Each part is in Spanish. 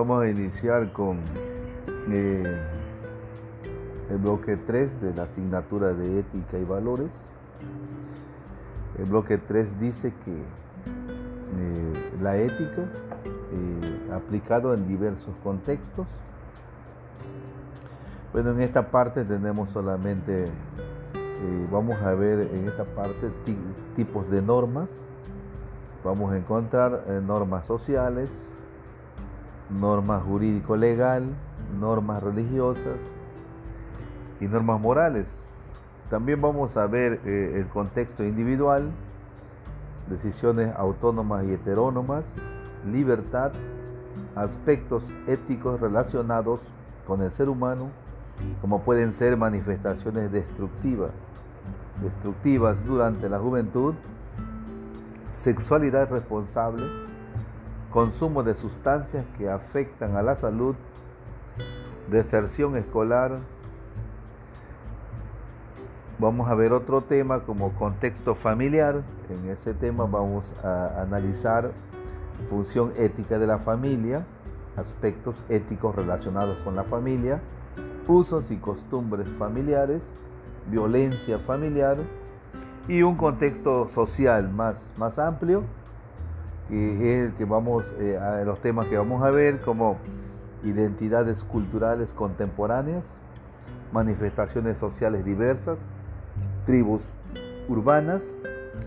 Vamos a iniciar con eh, el bloque 3 de la asignatura de ética y valores. El bloque 3 dice que eh, la ética, eh, aplicado en diversos contextos, bueno, en esta parte tenemos solamente, vamos a ver en esta parte tipos de normas, vamos a encontrar normas sociales, normas jurídico-legal, normas religiosas y normas morales. También vamos a ver eh, el contexto individual, decisiones autónomas y heterónomas, libertad, aspectos éticos relacionados con el ser humano, como pueden ser manifestaciones destructivas, destructivas durante la juventud, sexualidad responsable, consumo de sustancias que afectan a la salud, deserción escolar. Vamos a ver otro tema como contexto familiar. En ese tema vamos a analizar función ética de la familia, aspectos éticos relacionados con la familia, usos y costumbres familiares, violencia familiar y un contexto social más, más amplio que es el que vamos eh, a los temas que vamos a ver como identidades culturales contemporáneas, manifestaciones sociales diversas, tribus urbanas,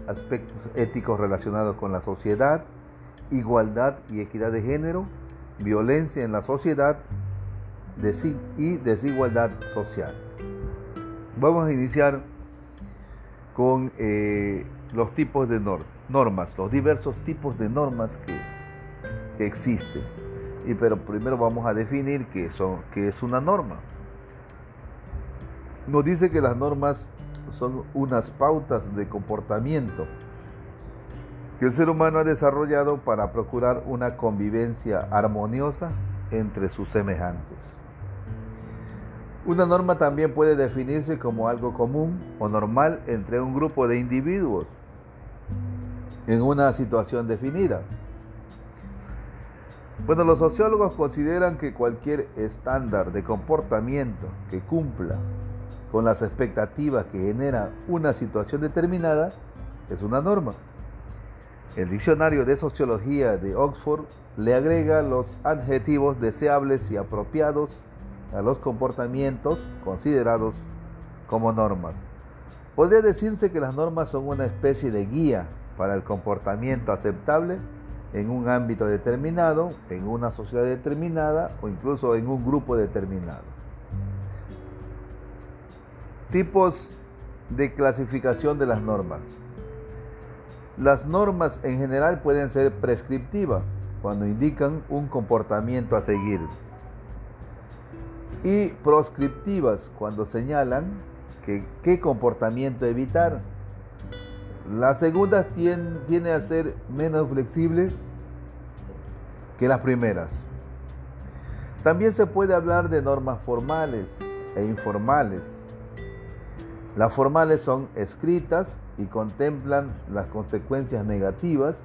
aspectos éticos relacionados con la sociedad, igualdad y equidad de género, violencia en la sociedad y desigualdad social. Vamos a iniciar con eh, los tipos de normas, los diversos tipos de normas que, existen. Y pero primero vamos a definir qué, son, qué es una norma. Nos dice que las normas son unas pautas de comportamiento que el ser humano ha desarrollado para procurar una convivencia armoniosa entre sus semejantes. Una norma también puede definirse como algo común o normal entre un grupo de individuos en una situación definida. Bueno, los sociólogos consideran que cualquier estándar de comportamiento que cumpla con las expectativas que genera una situación determinada es una norma. El diccionario de sociología de Oxford le agrega los adjetivos deseables y apropiados a los comportamientos considerados como normas. Podría decirse que las normas son una especie de guía para el comportamiento aceptable en un ámbito determinado, en una sociedad determinada o incluso en un grupo determinado. Tipos de clasificación de las normas. Las normas en general pueden ser prescriptivas cuando indican un comportamiento a seguir y proscriptivas cuando señalan que, qué comportamiento evitar. La segunda tiene a ser menos flexible que las primeras. También se puede hablar de normas formales e informales. Las formales son escritas y contemplan las consecuencias negativas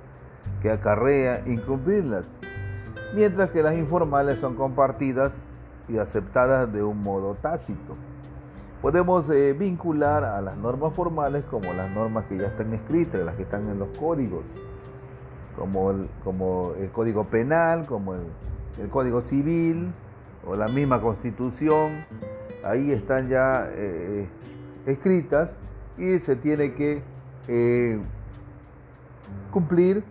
que acarrea incumplirlas, mientras que las informales son compartidas y aceptadas de un modo tácito. Podemos eh, vincular a las normas formales como las normas que ya están escritas, las que están en los códigos, como el, como el código penal, como el, código civil o la misma constitución. Ahí están ya eh, escritas y se tiene que eh, cumplir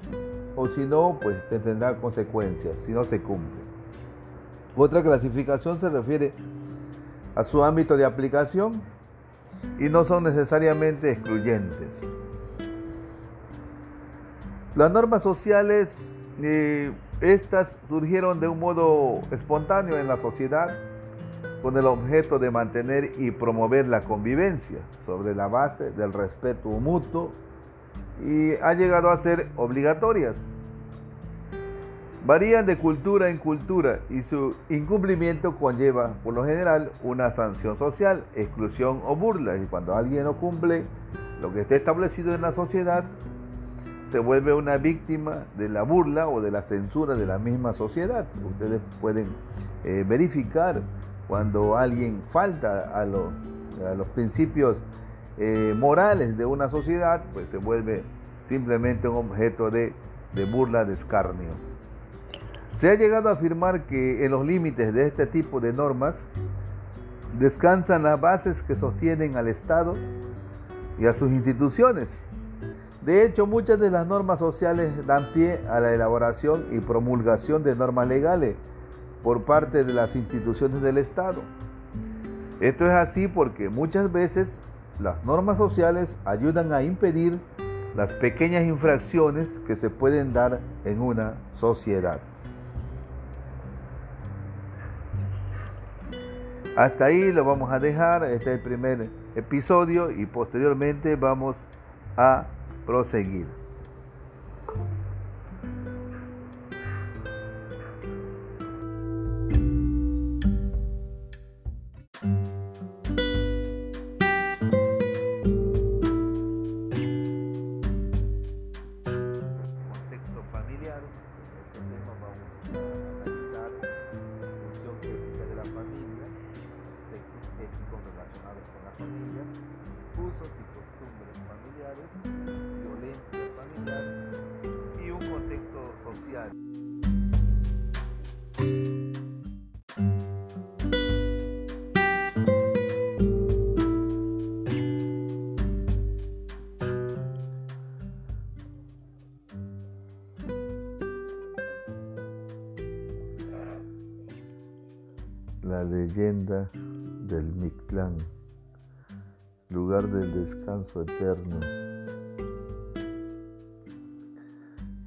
o si no, pues tendrá consecuencias si no se cumple. Otra clasificación se refiere a su ámbito de aplicación y no son necesariamente excluyentes. Las normas sociales, eh, estas surgieron de un modo espontáneo en la sociedad con el objeto de mantener y promover la convivencia sobre la base del respeto mutuo y ha llegado a ser obligatorias varían de cultura en cultura y su incumplimiento conlleva, por lo general, una sanción social, exclusión o burla. Y cuando alguien no cumple lo que está establecido en la sociedad, se vuelve una víctima de la burla o de la censura de la misma sociedad. Ustedes pueden eh, verificar cuando alguien falta a los, principios eh, morales de una sociedad, pues se vuelve simplemente un objeto de burla, de escarnio. Se ha llegado a afirmar que en los límites de este tipo de normas descansan las bases que sostienen al Estado y a sus instituciones. De hecho, muchas de las normas sociales dan pie a la elaboración y promulgación de normas legales por parte de las instituciones del Estado. Esto es así porque muchas veces las normas sociales ayudan a impedir las pequeñas infracciones que se pueden dar en una sociedad. Hasta ahí lo vamos a dejar, este es el primer episodio y posteriormente vamos a proseguir. La leyenda del Mictlán, lugar del descanso eterno.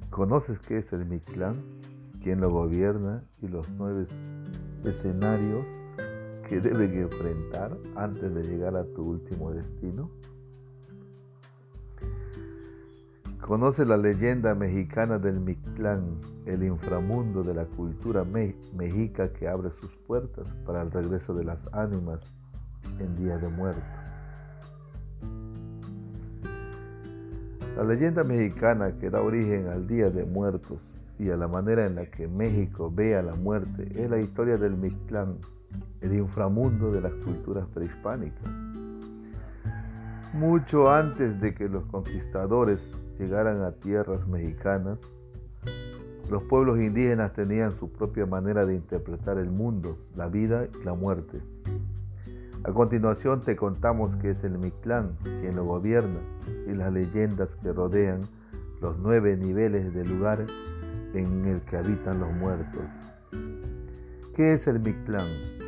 ¿Conoces qué es el Mictlán? ¿Quién lo gobierna y los nueve escenarios que deben enfrentar antes de llegar a tu último destino? Conoce la leyenda mexicana del Mictlán, el inframundo de la cultura mexica que abre sus puertas para el regreso de las ánimas en día de muerte. La leyenda mexicana que da origen al Día de Muertos y a la manera en la que México ve a la muerte es la historia del Mictlán, el inframundo de las culturas prehispánicas. Mucho antes de que los conquistadores llegaran a tierras mexicanas, los pueblos indígenas tenían su propia manera de interpretar el mundo, la vida y la muerte. A continuación te contamos que es el Mictlán quien lo gobierna y las leyendas que rodean los nueve niveles del lugar en el que habitan los muertos. ¿Qué es el Mictlán?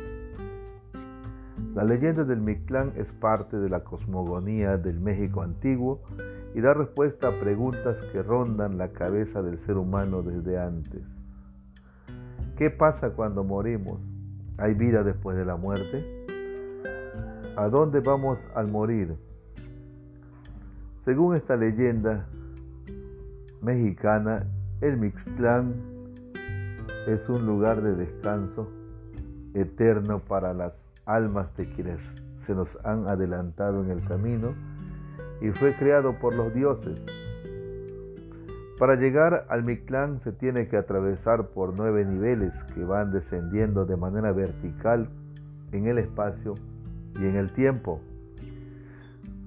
La leyenda del Mictlán es parte de la cosmogonía del México antiguo y da respuesta a preguntas que rondan la cabeza del ser humano desde antes. ¿Qué pasa cuando morimos? ¿Hay vida después de la muerte? ¿A dónde vamos al morir? Según esta leyenda mexicana, el Mixtlán es un lugar de descanso eterno para las almas de quienes se nos han adelantado en el camino y fue creado por los dioses. Para llegar al Mictlán se tiene que atravesar por nueve niveles que van descendiendo de manera vertical en el espacio y en el tiempo.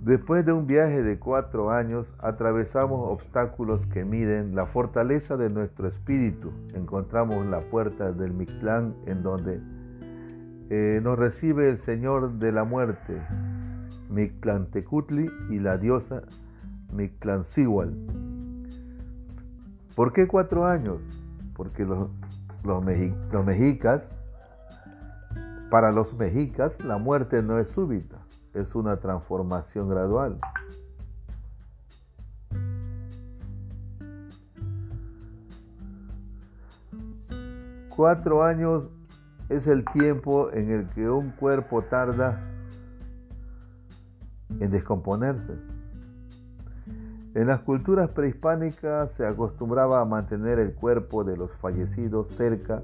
Después de un viaje de cuatro años, atravesamos obstáculos que miden la fortaleza de nuestro espíritu. Encontramos la puerta del Mictlán en donde eh, nos recibe el Señor de la muerte, Mictlantecutli y la diosa Mictlancihual. ¿Por qué cuatro años? Porque los, los, los mexicas, para los mexicas, la muerte no es súbita, es una transformación gradual. Cuatro años es el tiempo en el que un cuerpo tarda en descomponerse. En las culturas prehispánicas se acostumbraba a mantener el cuerpo de los fallecidos cerca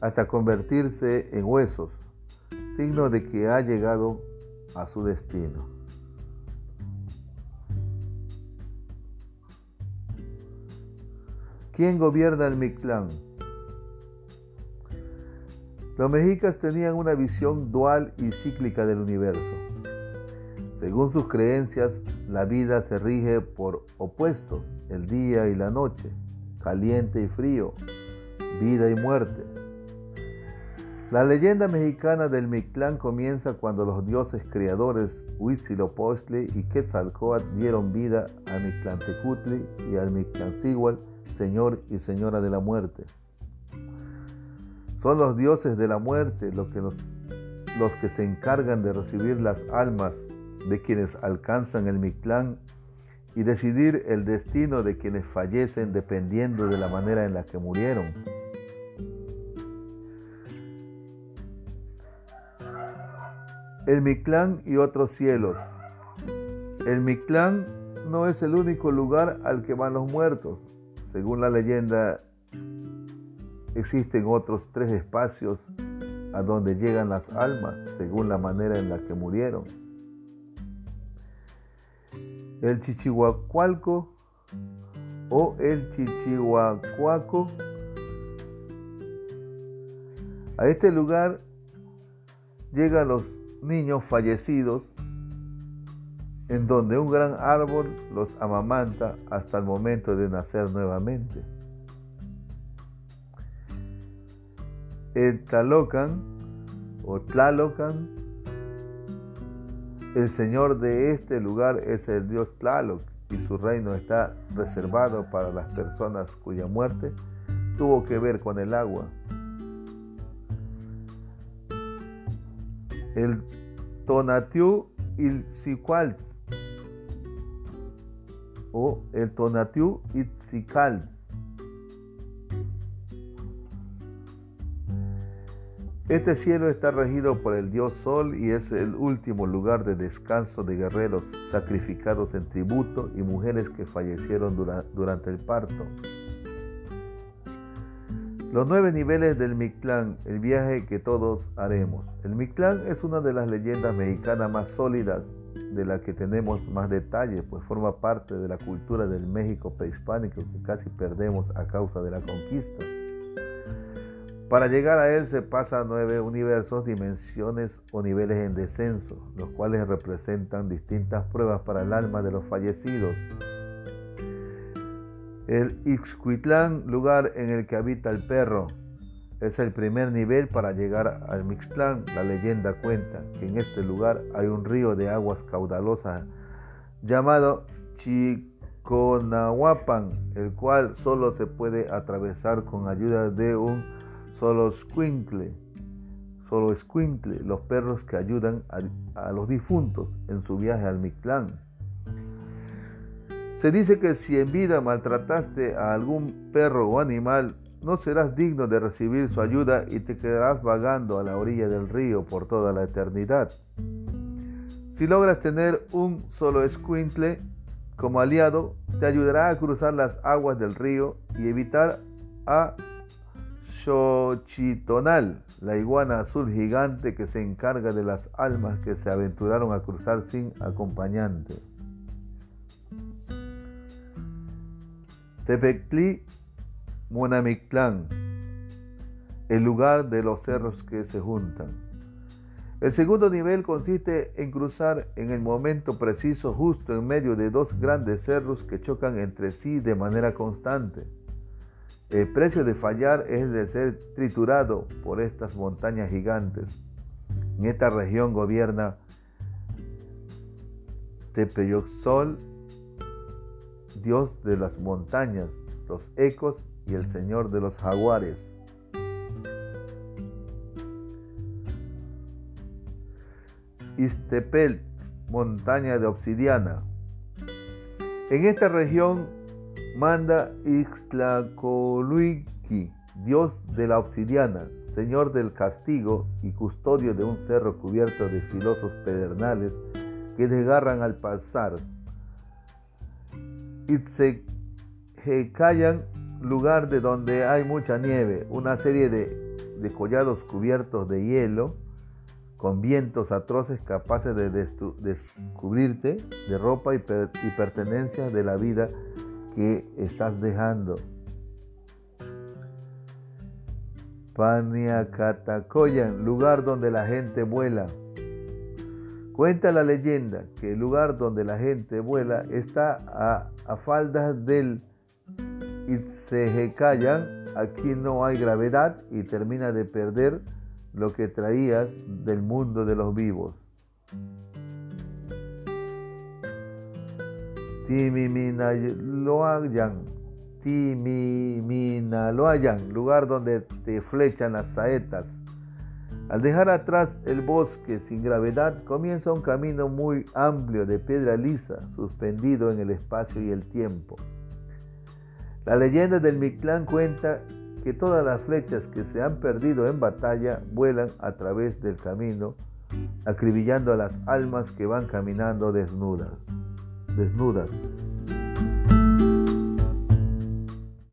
hasta convertirse en huesos, signo de que ha llegado a su destino. ¿Quién gobierna el Mictlán? Los mexicas tenían una visión dual y cíclica del universo. Según sus creencias, la vida se rige por opuestos, el día y la noche, caliente y frío, vida y muerte. La leyenda mexicana del Mictlán comienza cuando los dioses creadores Huitzilopochtli y Quetzalcoatl dieron vida a Mictlantecutli y al Mictlancíhuatl, señor y señora de la muerte. Son los dioses de la muerte los que, los que se encargan de recibir las almas de quienes alcanzan el Mictlán y decidir el destino de quienes fallecen dependiendo de la manera en la que murieron. El Mictlán y otros cielos. El Mictlán no es el único lugar al que van los muertos. Según la leyenda, existen otros tres espacios a donde llegan las almas según la manera en la que murieron. El Chichihuacualco o el Chichihuacuaco. A este lugar llegan los niños fallecidos en donde un gran árbol los amamanta hasta el momento de nacer nuevamente. El Tlalocan o Tlalocan, el señor de este lugar es el dios Tlaloc y su reino está reservado para las personas cuya muerte tuvo que ver con el agua. El Tonatiu Ilzicualtz o el Tonatiu Itzicaltz. Este cielo está regido por el dios Sol y es el último lugar de descanso de guerreros sacrificados en tributo y mujeres que fallecieron durante el parto. Los nueve niveles del Mictlán, el viaje que todos haremos. El Mictlán es una de las leyendas mexicanas más sólidas de la que tenemos más detalles, pues forma parte de la cultura del México prehispánico que casi perdemos a causa de la conquista. Para llegar a él se pasan nueve universos, dimensiones o niveles en descenso, los cuales representan distintas pruebas para el alma de los fallecidos. El Ixcuitlán, lugar en el que habita el perro, es el primer nivel para llegar al Mixtlán. La leyenda cuenta que en este lugar hay un río de aguas caudalosas llamado Chiconahuapan, el cual solo se puede atravesar con ayuda de un solo squinkle. Solo squinkle, los perros que ayudan a, los difuntos en su viaje al Mictlán. Se dice que si en vida maltrataste a algún perro o animal, no serás digno de recibir su ayuda y te quedarás vagando a la orilla del río por toda la eternidad. Si logras tener un solo escuintle como aliado, te ayudará a cruzar las aguas del río y evitar a Xochitonal, la iguana azul gigante que se encarga de las almas que se aventuraron a cruzar sin acompañante. Tepectli Monamictlán, el lugar de los cerros que se juntan. El segundo nivel consiste en cruzar en el momento preciso justo en medio de dos grandes cerros que chocan entre sí de manera constante. El precio de fallar es de ser triturado por estas montañas gigantes. En esta región gobierna Tepeyoxol Dios de las montañas, los ecos y el Señor de los jaguares. Istepel, montaña de obsidiana. En esta región manda Ixtlacoluiki, Dios de la obsidiana, Señor del castigo y custodio de un cerro cubierto de filosos pedernales que desgarran al pasar. Itzekhayan, lugar de donde hay mucha nieve, una serie de, de collados cubiertos de hielo, con vientos atroces capaces de descubrirte de ropa y pertenencias de la vida que estás dejando. Paniacatacoyan, lugar donde la gente vuela. Cuenta la leyenda que el lugar donde la gente vuela está a, a faldas del Itzehecayan. Aquí no hay gravedad y termina de perder lo que traías del mundo de los vivos. Timiminaloayan, Timiminaloayan, lugar donde te flechan las saetas. Al dejar atrás el bosque sin gravedad, comienza un camino muy amplio de piedra lisa, suspendido en el espacio y el tiempo. La leyenda del Mictlán cuenta que todas las flechas que se han perdido en batalla vuelan a través del camino, acribillando a las almas que van caminando desnudas. Desnudas.